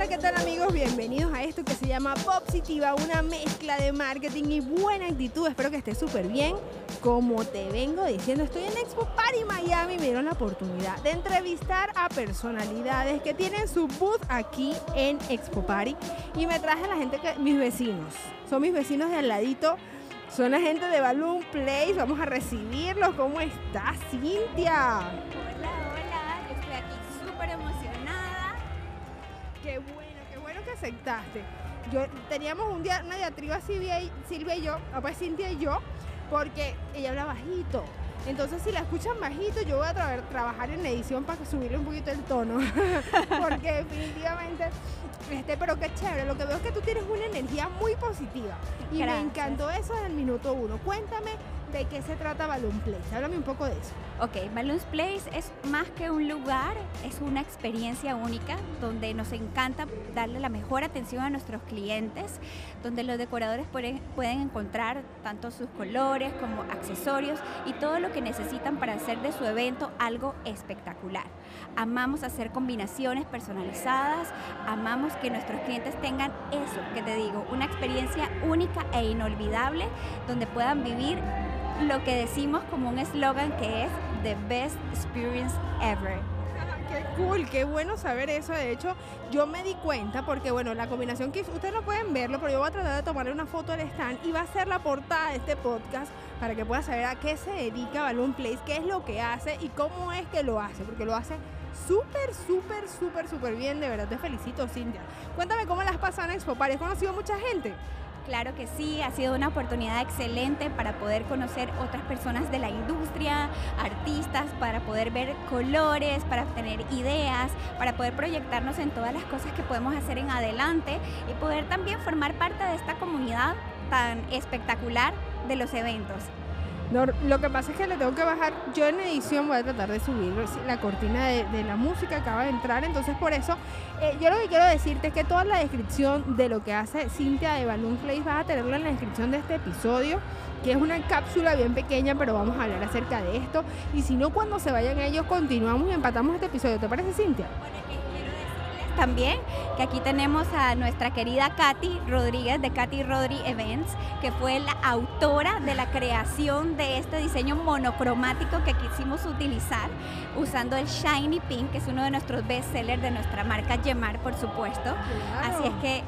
Hola, ¿qué tal amigos? Bienvenidos a esto que se llama Positiva, una mezcla de marketing y buena actitud. Espero que estés súper bien. Como te vengo diciendo, estoy en Expo Party Miami me dieron la oportunidad de entrevistar a personalidades que tienen su booth aquí en Expo Party y me traje a la gente que mis vecinos. Son mis vecinos de al ladito. Son la gente de Balloon Place. Vamos a recibirlos. ¿Cómo estás, Cintia? Hola, hola, estoy aquí súper emocionada. Qué bueno, qué bueno que aceptaste. Yo teníamos un día una diatriba Silvia y, yo, pues Cintia y yo, porque ella habla bajito. Entonces, si la escuchan bajito, yo voy a tra- trabajar en edición para subirle un poquito el tono. porque definitivamente, este, pero qué chévere. Lo que veo es que tú tienes una energía muy positiva. Y me encantó eso del minuto uno. Cuéntame de qué se trata Balloon Place. Háblame un poco de eso. Ok, Balloons Place es más que un lugar, es una experiencia única donde nos encanta darle la mejor atención a nuestros clientes, donde los decoradores pueden, pueden encontrar tanto sus colores como accesorios y todo lo que necesitan para hacer de su evento algo espectacular. Amamos hacer combinaciones personalizadas, amamos que nuestros clientes tengan eso que te digo, una experiencia única e inolvidable donde puedan vivir lo que decimos como un eslogan que es The Best Experience Ever. Qué cool, qué bueno saber eso. De hecho, yo me di cuenta porque, bueno, la combinación que ustedes no pueden verlo, pero yo voy a tratar de tomarle una foto al stand y va a ser la portada de este podcast para que puedas saber a qué se dedica Balloon Place, qué es lo que hace y cómo es que lo hace, porque lo hace súper, súper, súper, súper bien. De verdad, te felicito, Cintia. Cuéntame cómo las pasado en Expo Party. ¿Has conocido mucha gente? Claro que sí, ha sido una oportunidad excelente para poder conocer otras personas de la industria, artistas, para poder ver colores, para tener ideas, para poder proyectarnos en todas las cosas que podemos hacer en adelante y poder también formar parte de esta comunidad tan espectacular de los eventos. No, lo que pasa es que le tengo que bajar. Yo en edición voy a tratar de subir la cortina de, la música acaba de entrar. Entonces, por eso, eh, yo lo que quiero decirte es que toda la descripción de lo que hace Cintia de Balloon Place vas a tenerlo en la descripción de este episodio, que es una cápsula bien pequeña, pero vamos a hablar acerca de esto. Y si no, cuando se vayan ellos, continuamos y empatamos este episodio. ¿Te parece, Cintia? Bueno, que también que aquí tenemos a nuestra querida Katy Rodríguez de Katy Rodri Events, que fue la autora de la creación de este diseño monocromático que quisimos utilizar usando el Shiny Pink, que es uno de nuestros bestsellers de nuestra marca Yemar, por supuesto. Así es que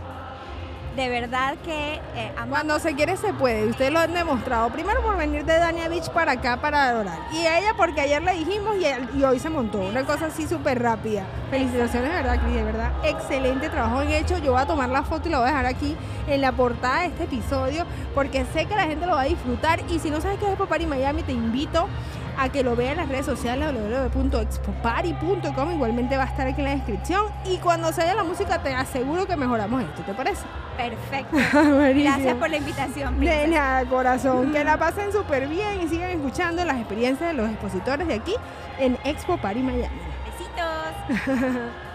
de verdad que eh, Cuando se quiere se puede, ustedes lo han demostrado. Primero por venir de Dania Beach para acá para adorar. Y ella porque ayer le dijimos y, hoy se montó. Una cosa así súper rápida. Felicitaciones, de verdad, Cris, de verdad. Excelente trabajo bien hecho. Yo voy a tomar la foto y la voy a dejar aquí en la portada de este episodio porque sé que la gente lo va a disfrutar. Y si no sabes qué es Party Miami, te invito a que lo vean en las redes sociales www.expopari.com. Igualmente va a estar aquí en la descripción. Y cuando se haya la música, te aseguro que mejoramos esto. ¿Te parece? perfecto. Gracias por la invitación. De princesa. nada, corazón. Que la pasen súper bien y sigan escuchando las experiencias de los expositores de aquí en Expo Party Miami. Besitos.